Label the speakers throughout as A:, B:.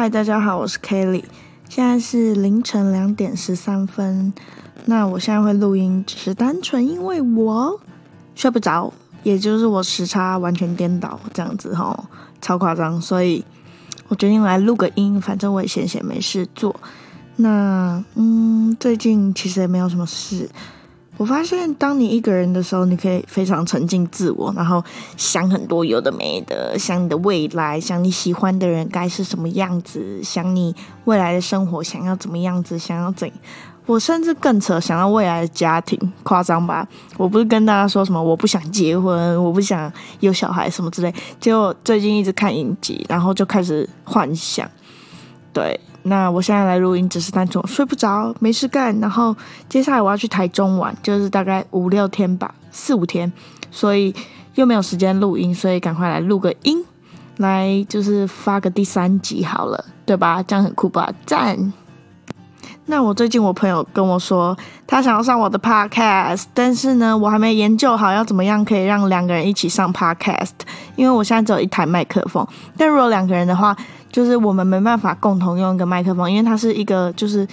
A: 嗨，大家好，我是 Kelly，现在是凌晨两点十三分。那我现在会录音，只是单纯因为我睡不着，也就是我时差完全颠倒这样子哈，超夸张，所以我决定来录个音，反正我也闲闲没事做。那嗯，最近其实也没有什么事。我发现，当你一个人的时候，你可以非常沉浸自我，然后想很多有的没的，想你的未来，想你喜欢的人该是什么样子，想你未来的生活想要怎么样子，想要怎？我甚至更扯，想要未来的家庭，夸张吧？我不是跟大家说什么我不想结婚，我不想有小孩什么之类，结果最近一直看影集，然后就开始幻想，对。那我现在来录音，只是单纯睡不着，没事干。然后接下来我要去台中玩，就是大概五六天吧，四五天，所以又没有时间录音，所以赶快来录个音，来就是发个第三集好了，对吧？这样很酷吧？赞！那我最近我朋友跟我说，他想要上我的 podcast，但是呢，我还没研究好要怎么样可以让两个人一起上 podcast，因为我现在只有一台麦克风，但如果两个人的话。就是我们没办法共同用一个麦克风，因为它是一个就是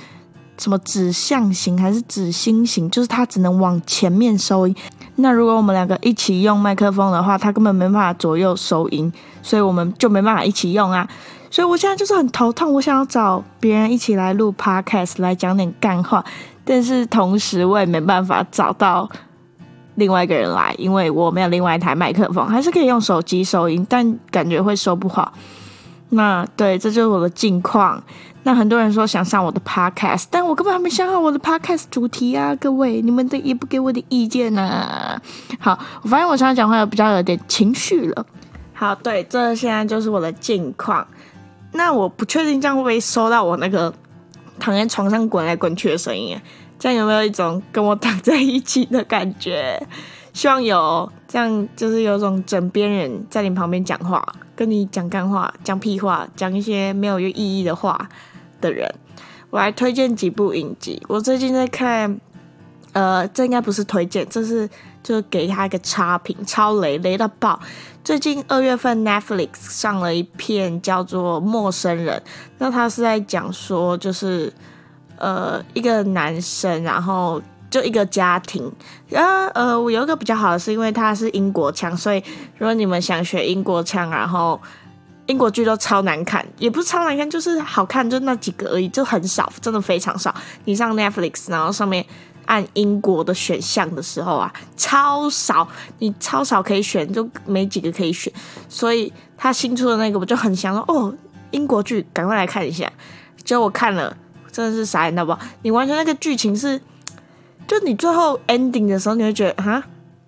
A: 什么指向型还是指心型，就是它只能往前面收音。那如果我们两个一起用麦克风的话，它根本没办法左右收音，所以我们就没办法一起用啊。所以我现在就是很头痛，我想要找别人一起来录 podcast 来讲点干话，但是同时我也没办法找到另外一个人来，因为我没有另外一台麦克风，还是可以用手机收音，但感觉会收不好。那对，这就是我的近况。那很多人说想上我的 podcast，但我根本还没想好我的 podcast 主题啊！各位，你们的也不给我的意见呢。好，我发现我常常讲话有比较有点情绪了。好，对，这现在就是我的近况。那我不确定这样会不会收到我那个躺在床上滚来滚去的声音，这样有没有一种跟我躺在一起的感觉？希望有，这样就是有种枕边人在你旁边讲话。跟你讲干话、讲屁话、讲一些没有意义的话的人，我来推荐几部影集。我最近在看，呃，这应该不是推荐，这是就给他一个差评，超雷雷到爆。最近二月份 Netflix 上了一片叫做《陌生人》，那他是在讲说，就是呃一个男生，然后。就一个家庭，啊呃，我有一个比较好的是因为它是英国腔，所以如果你们想学英国腔，然后英国剧都超难看，也不是超难看，就是好看，就那几个而已，就很少，真的非常少。你上 Netflix，然后上面按英国的选项的时候啊，超少，你超少可以选，就没几个可以选。所以他新出的那个，我就很想说，哦，英国剧，赶快来看一下。结果我看了，真的是傻眼到爆，你完全那个剧情是。就你最后 ending 的时候，你会觉得哈，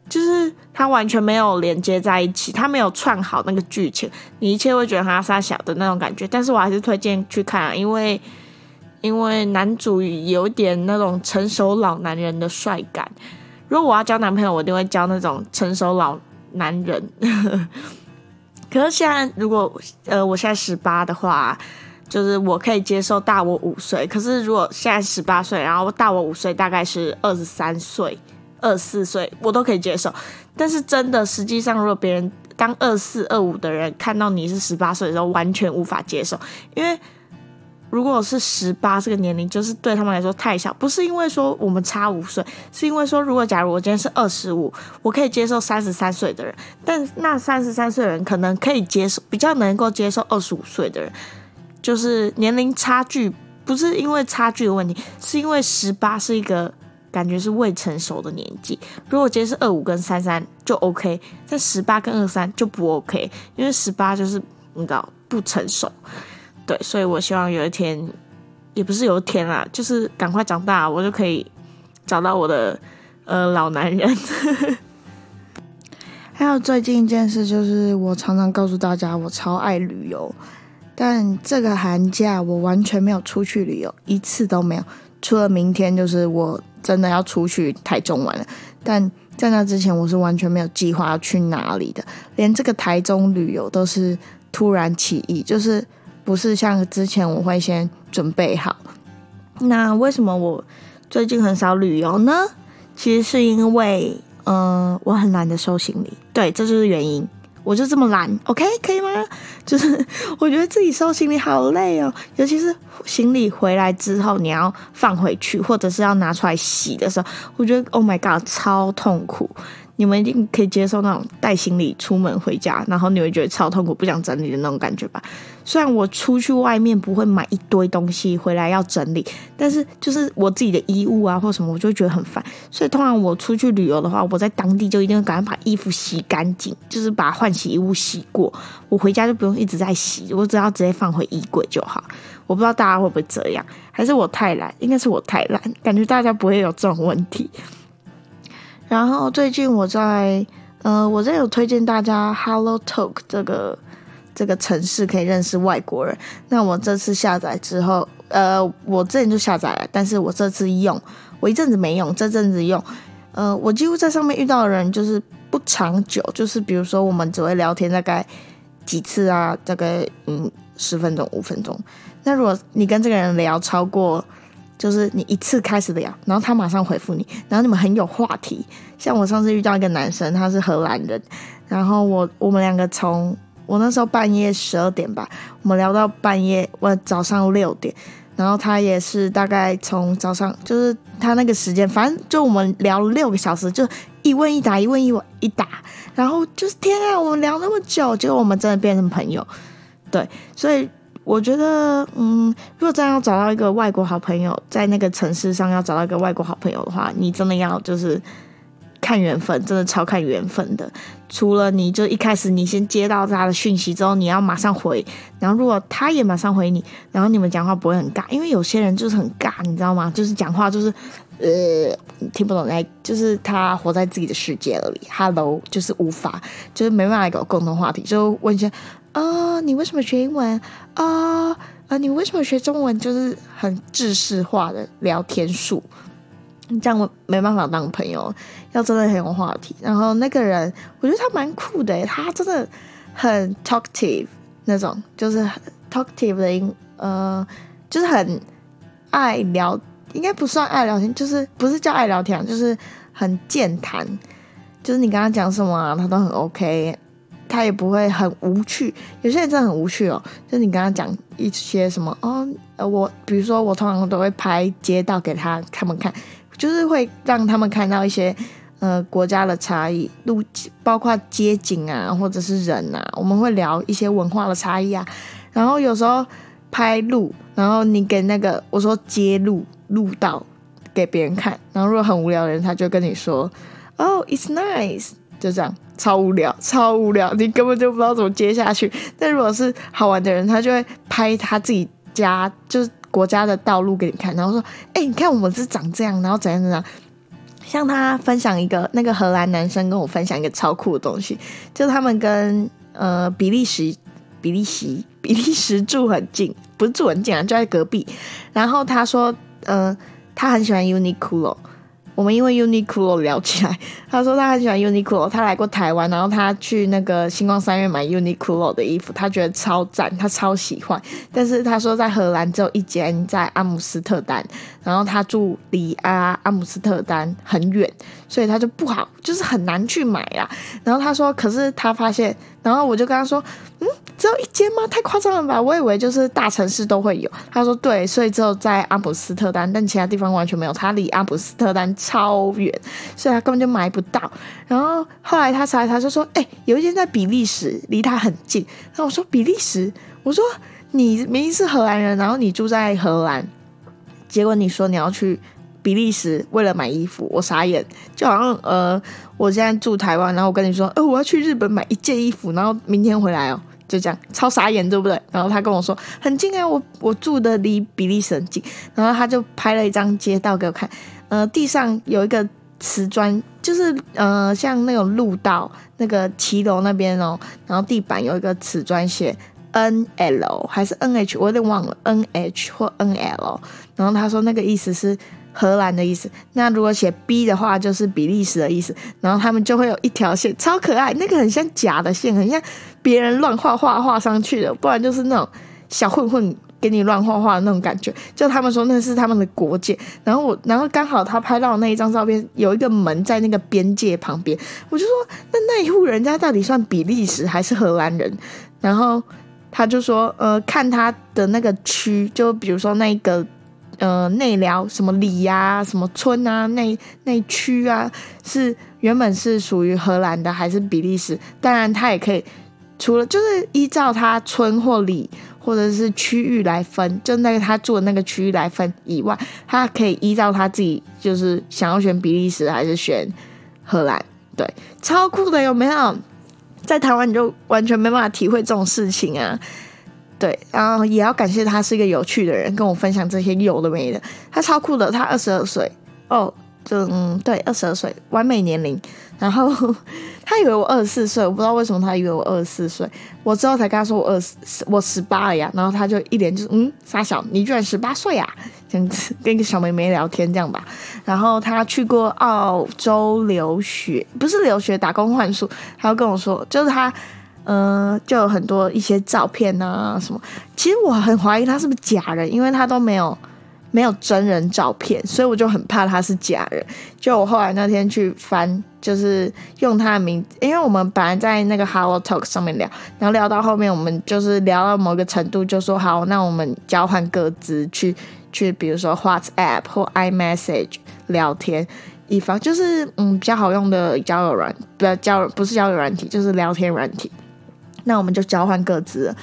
A: 就是它完全没有连接在一起，它没有串好那个剧情，你一切会觉得它傻小的那种感觉。但是我还是推荐去看，因为因为男主有点那种成熟老男人的帅感。如果我要交男朋友，我一定会交那种成熟老男人。可是现在，如果呃我现在十八的话。就是我可以接受大我五岁，可是如果现在十八岁，然后大我五岁，大概是二十三岁、二十四岁，我都可以接受。但是真的，实际上如果别人当二四、二五的人看到你是十八岁的时候，完全无法接受。因为如果是十八这个年龄，就是对他们来说太小。不是因为说我们差五岁，是因为说如果假如我今天是二十五，我可以接受三十三岁的人，但那三十三岁的人可能可以接受，比较能够接受二十五岁的人。就是年龄差距不是因为差距的问题，是因为十八是一个感觉是未成熟的年纪。如果今天是二五跟三三就 OK，但十八跟二三就不 OK，因为十八就是你知道不成熟。对，所以我希望有一天，也不是有一天啦，就是赶快长大，我就可以找到我的呃老男人。还有最近一件事，就是我常常告诉大家，我超爱旅游。但这个寒假我完全没有出去旅游，一次都没有。除了明天，就是我真的要出去台中玩了。但在那之前，我是完全没有计划要去哪里的，连这个台中旅游都是突然起意，就是不是像之前我会先准备好。那为什么我最近很少旅游呢？其实是因为，嗯，我很懒得收行李。对，这就是原因。我就这么懒，OK，可以吗？就是 我觉得自己收行李好累哦，尤其是行李回来之后你要放回去，或者是要拿出来洗的时候，我觉得 Oh my God，超痛苦。你们一定可以接受那种带行李出门回家，然后你会觉得超痛苦、不想整理的那种感觉吧？虽然我出去外面不会买一堆东西回来要整理，但是就是我自己的衣物啊或什么，我就觉得很烦。所以通常我出去旅游的话，我在当地就一定会赶快把衣服洗干净，就是把换洗衣物洗过，我回家就不用一直在洗，我只要直接放回衣柜就好。我不知道大家会不会这样，还是我太懒？应该是我太懒，感觉大家不会有这种问题。然后最近我在，呃，我这有推荐大家 Hello Talk 这个这个城市可以认识外国人。那我这次下载之后，呃，我之前就下载了，但是我这次用，我一阵子没用，这阵子用，呃，我几乎在上面遇到的人就是不长久，就是比如说我们只会聊天大概几次啊，大概嗯十分钟五分钟。那如果你跟这个人聊超过。就是你一次开始聊，然后他马上回复你，然后你们很有话题。像我上次遇到一个男生，他是荷兰人，然后我我们两个从我那时候半夜十二点吧，我们聊到半夜我早上六点，然后他也是大概从早上就是他那个时间，反正就我们聊了六个小时，就一问一答，一问一问一答，然后就是天啊，我们聊那么久，结果我们真的变成朋友，对，所以。我觉得，嗯，如果真要找到一个外国好朋友，在那个城市上要找到一个外国好朋友的话，你真的要就是看缘分，真的超看缘分的。除了你就一开始你先接到他的讯息之后，你要马上回，然后如果他也马上回你，然后你们讲话不会很尬，因为有些人就是很尬，你知道吗？就是讲话就是呃听不懂，哎，就是他活在自己的世界里，Hello，就是无法，就是没办法有共同话题，就问一些。啊，你为什么学英文啊？啊，你为什么学中文？就是很制式化的聊天术，这样没办法当朋友。要真的很有话题，然后那个人，我觉得他蛮酷的，他真的很 talkative 那种，就是 talkative 的音，呃，就是很爱聊，应该不算爱聊天，就是不是叫爱聊天，就是很健谈，就是你跟他讲什么，他都很 OK。他也不会很无趣，有些人真的很无趣哦。就你跟他讲一些什么哦，呃，我比如说我通常都会拍街道给他他们看，就是会让他们看到一些呃国家的差异，路包括街景啊，或者是人啊，我们会聊一些文化的差异啊。然后有时候拍路，然后你给那个我说街路路道给别人看，然后如果很无聊的人，他就跟你说哦，it's nice。就这样，超无聊，超无聊，你根本就不知道怎么接下去。但如果是好玩的人，他就会拍他自己家，就是国家的道路给你看，然后说：“哎，你看我们是长这样，然后怎样怎样。”像他分享一个那个荷兰男生跟我分享一个超酷的东西，就他们跟呃比利时、比利时、比利时住很近，不是住很近啊，就在隔壁。然后他说：“呃，他很喜欢 Uniqlo。”我们因为 Uniqlo 聊起来，他说他很喜欢 Uniqlo，他来过台湾，然后他去那个星光三月买 Uniqlo 的衣服，他觉得超赞，他超喜欢。但是他说在荷兰只有一间在阿姆斯特丹，然后他住离阿阿姆斯特丹很远，所以他就不好，就是很难去买啦。然后他说，可是他发现，然后我就跟他说，嗯。只有一间吗？太夸张了吧！我以为就是大城市都会有。他说对，所以只有在阿姆斯特丹，但其他地方完全没有。他离阿姆斯特丹超远，所以他根本就买不到。然后后来他查，他就说：“哎，有一间在比利时，离他很近。”然后我说：“比利时？”我说：“你明明是荷兰人，然后你住在荷兰，结果你说你要去比利时为了买衣服，我傻眼。就好像呃，我现在住台湾，然后我跟你说，呃，我要去日本买一件衣服，然后明天回来哦。”就这样，超傻眼，对不对？然后他跟我说很近啊，我我住的离比利时很近。然后他就拍了一张街道给我看，呃，地上有一个瓷砖，就是呃像那种路道，那个骑楼那边哦，然后地板有一个瓷砖写 N L 还是 N H，我有点忘了 N H 或 N L。然后他说那个意思是。荷兰的意思，那如果写 B 的话，就是比利时的意思。然后他们就会有一条线，超可爱，那个很像假的线，很像别人乱画画画上去的，不然就是那种小混混给你乱画画的那种感觉。就他们说那是他们的国界，然后我，然后刚好他拍到那一张照片有一个门在那个边界旁边，我就说那那一户人家到底算比利时还是荷兰人？然后他就说，呃，看他的那个区，就比如说那个。呃，内辽什么里呀，什么村啊，那那区啊，是原本是属于荷兰的还是比利时？当然，他也可以除了就是依照他村或里或者是区域来分，就那个他住的那个区域来分以外，他可以依照他自己就是想要选比利时还是选荷兰，对，超酷的有没有？在台湾你就完全没办法体会这种事情啊。对，然后也要感谢他是一个有趣的人，跟我分享这些有的没的。他超酷的，他二十二岁哦，就嗯，对，二十二岁，完美年龄。然后 他以为我二十四岁，我不知道为什么他以为我二十四岁。我之后才跟他说我二十，我十八了呀。然后他就一脸就是嗯，傻小，你居然十八岁啊？这样子 跟一个小妹妹聊天这样吧。然后他去过澳洲留学，不是留学，打工换宿。他要跟我说，就是他。嗯，就有很多一些照片啊什么。其实我很怀疑他是不是假人，因为他都没有没有真人照片，所以我就很怕他是假人。就我后来那天去翻，就是用他的名，因为我们本来在那个 Hello Talk 上面聊，然后聊到后面，我们就是聊到某个程度，就说好，那我们交换各自去去，比如说 WhatsApp 或 iMessage 聊天，以防就是嗯比较好用的交友软，不要交不是交友软体，就是聊天软体。那我们就交换各自，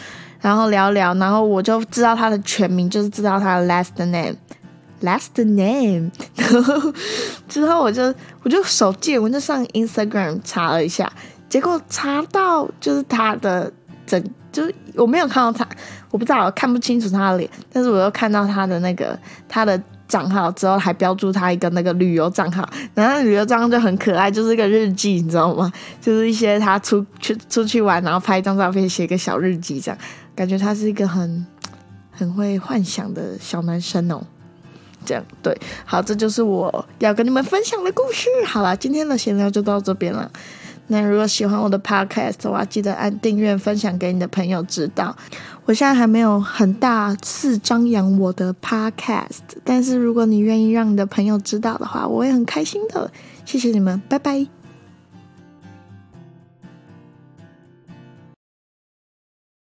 A: 然后聊聊，然后我就知道他的全名，就是知道他的 last name，last name。然后 之后我就我就手贱，我就上 Instagram 查了一下，结果查到就是他的整，就是我没有看到他，我不知道，看不清楚他的脸，但是我又看到他的那个他的。账号之后还标注他一个那个旅游账号，然后旅游账号就很可爱，就是一个日记，你知道吗？就是一些他出去出去玩，然后拍一张照片，写个小日记，这样感觉他是一个很 很会幻想的小男生哦。这样对，好，这就是我要跟你们分享的故事。好了，今天的闲聊就到这边了。那如果喜欢我的 podcast 的话，记得按订阅、分享给你的朋友知道。我现在还没有很大肆张扬我的 podcast，但是如果你愿意让你的朋友知道的话，我也很开心的。谢谢你们，拜拜。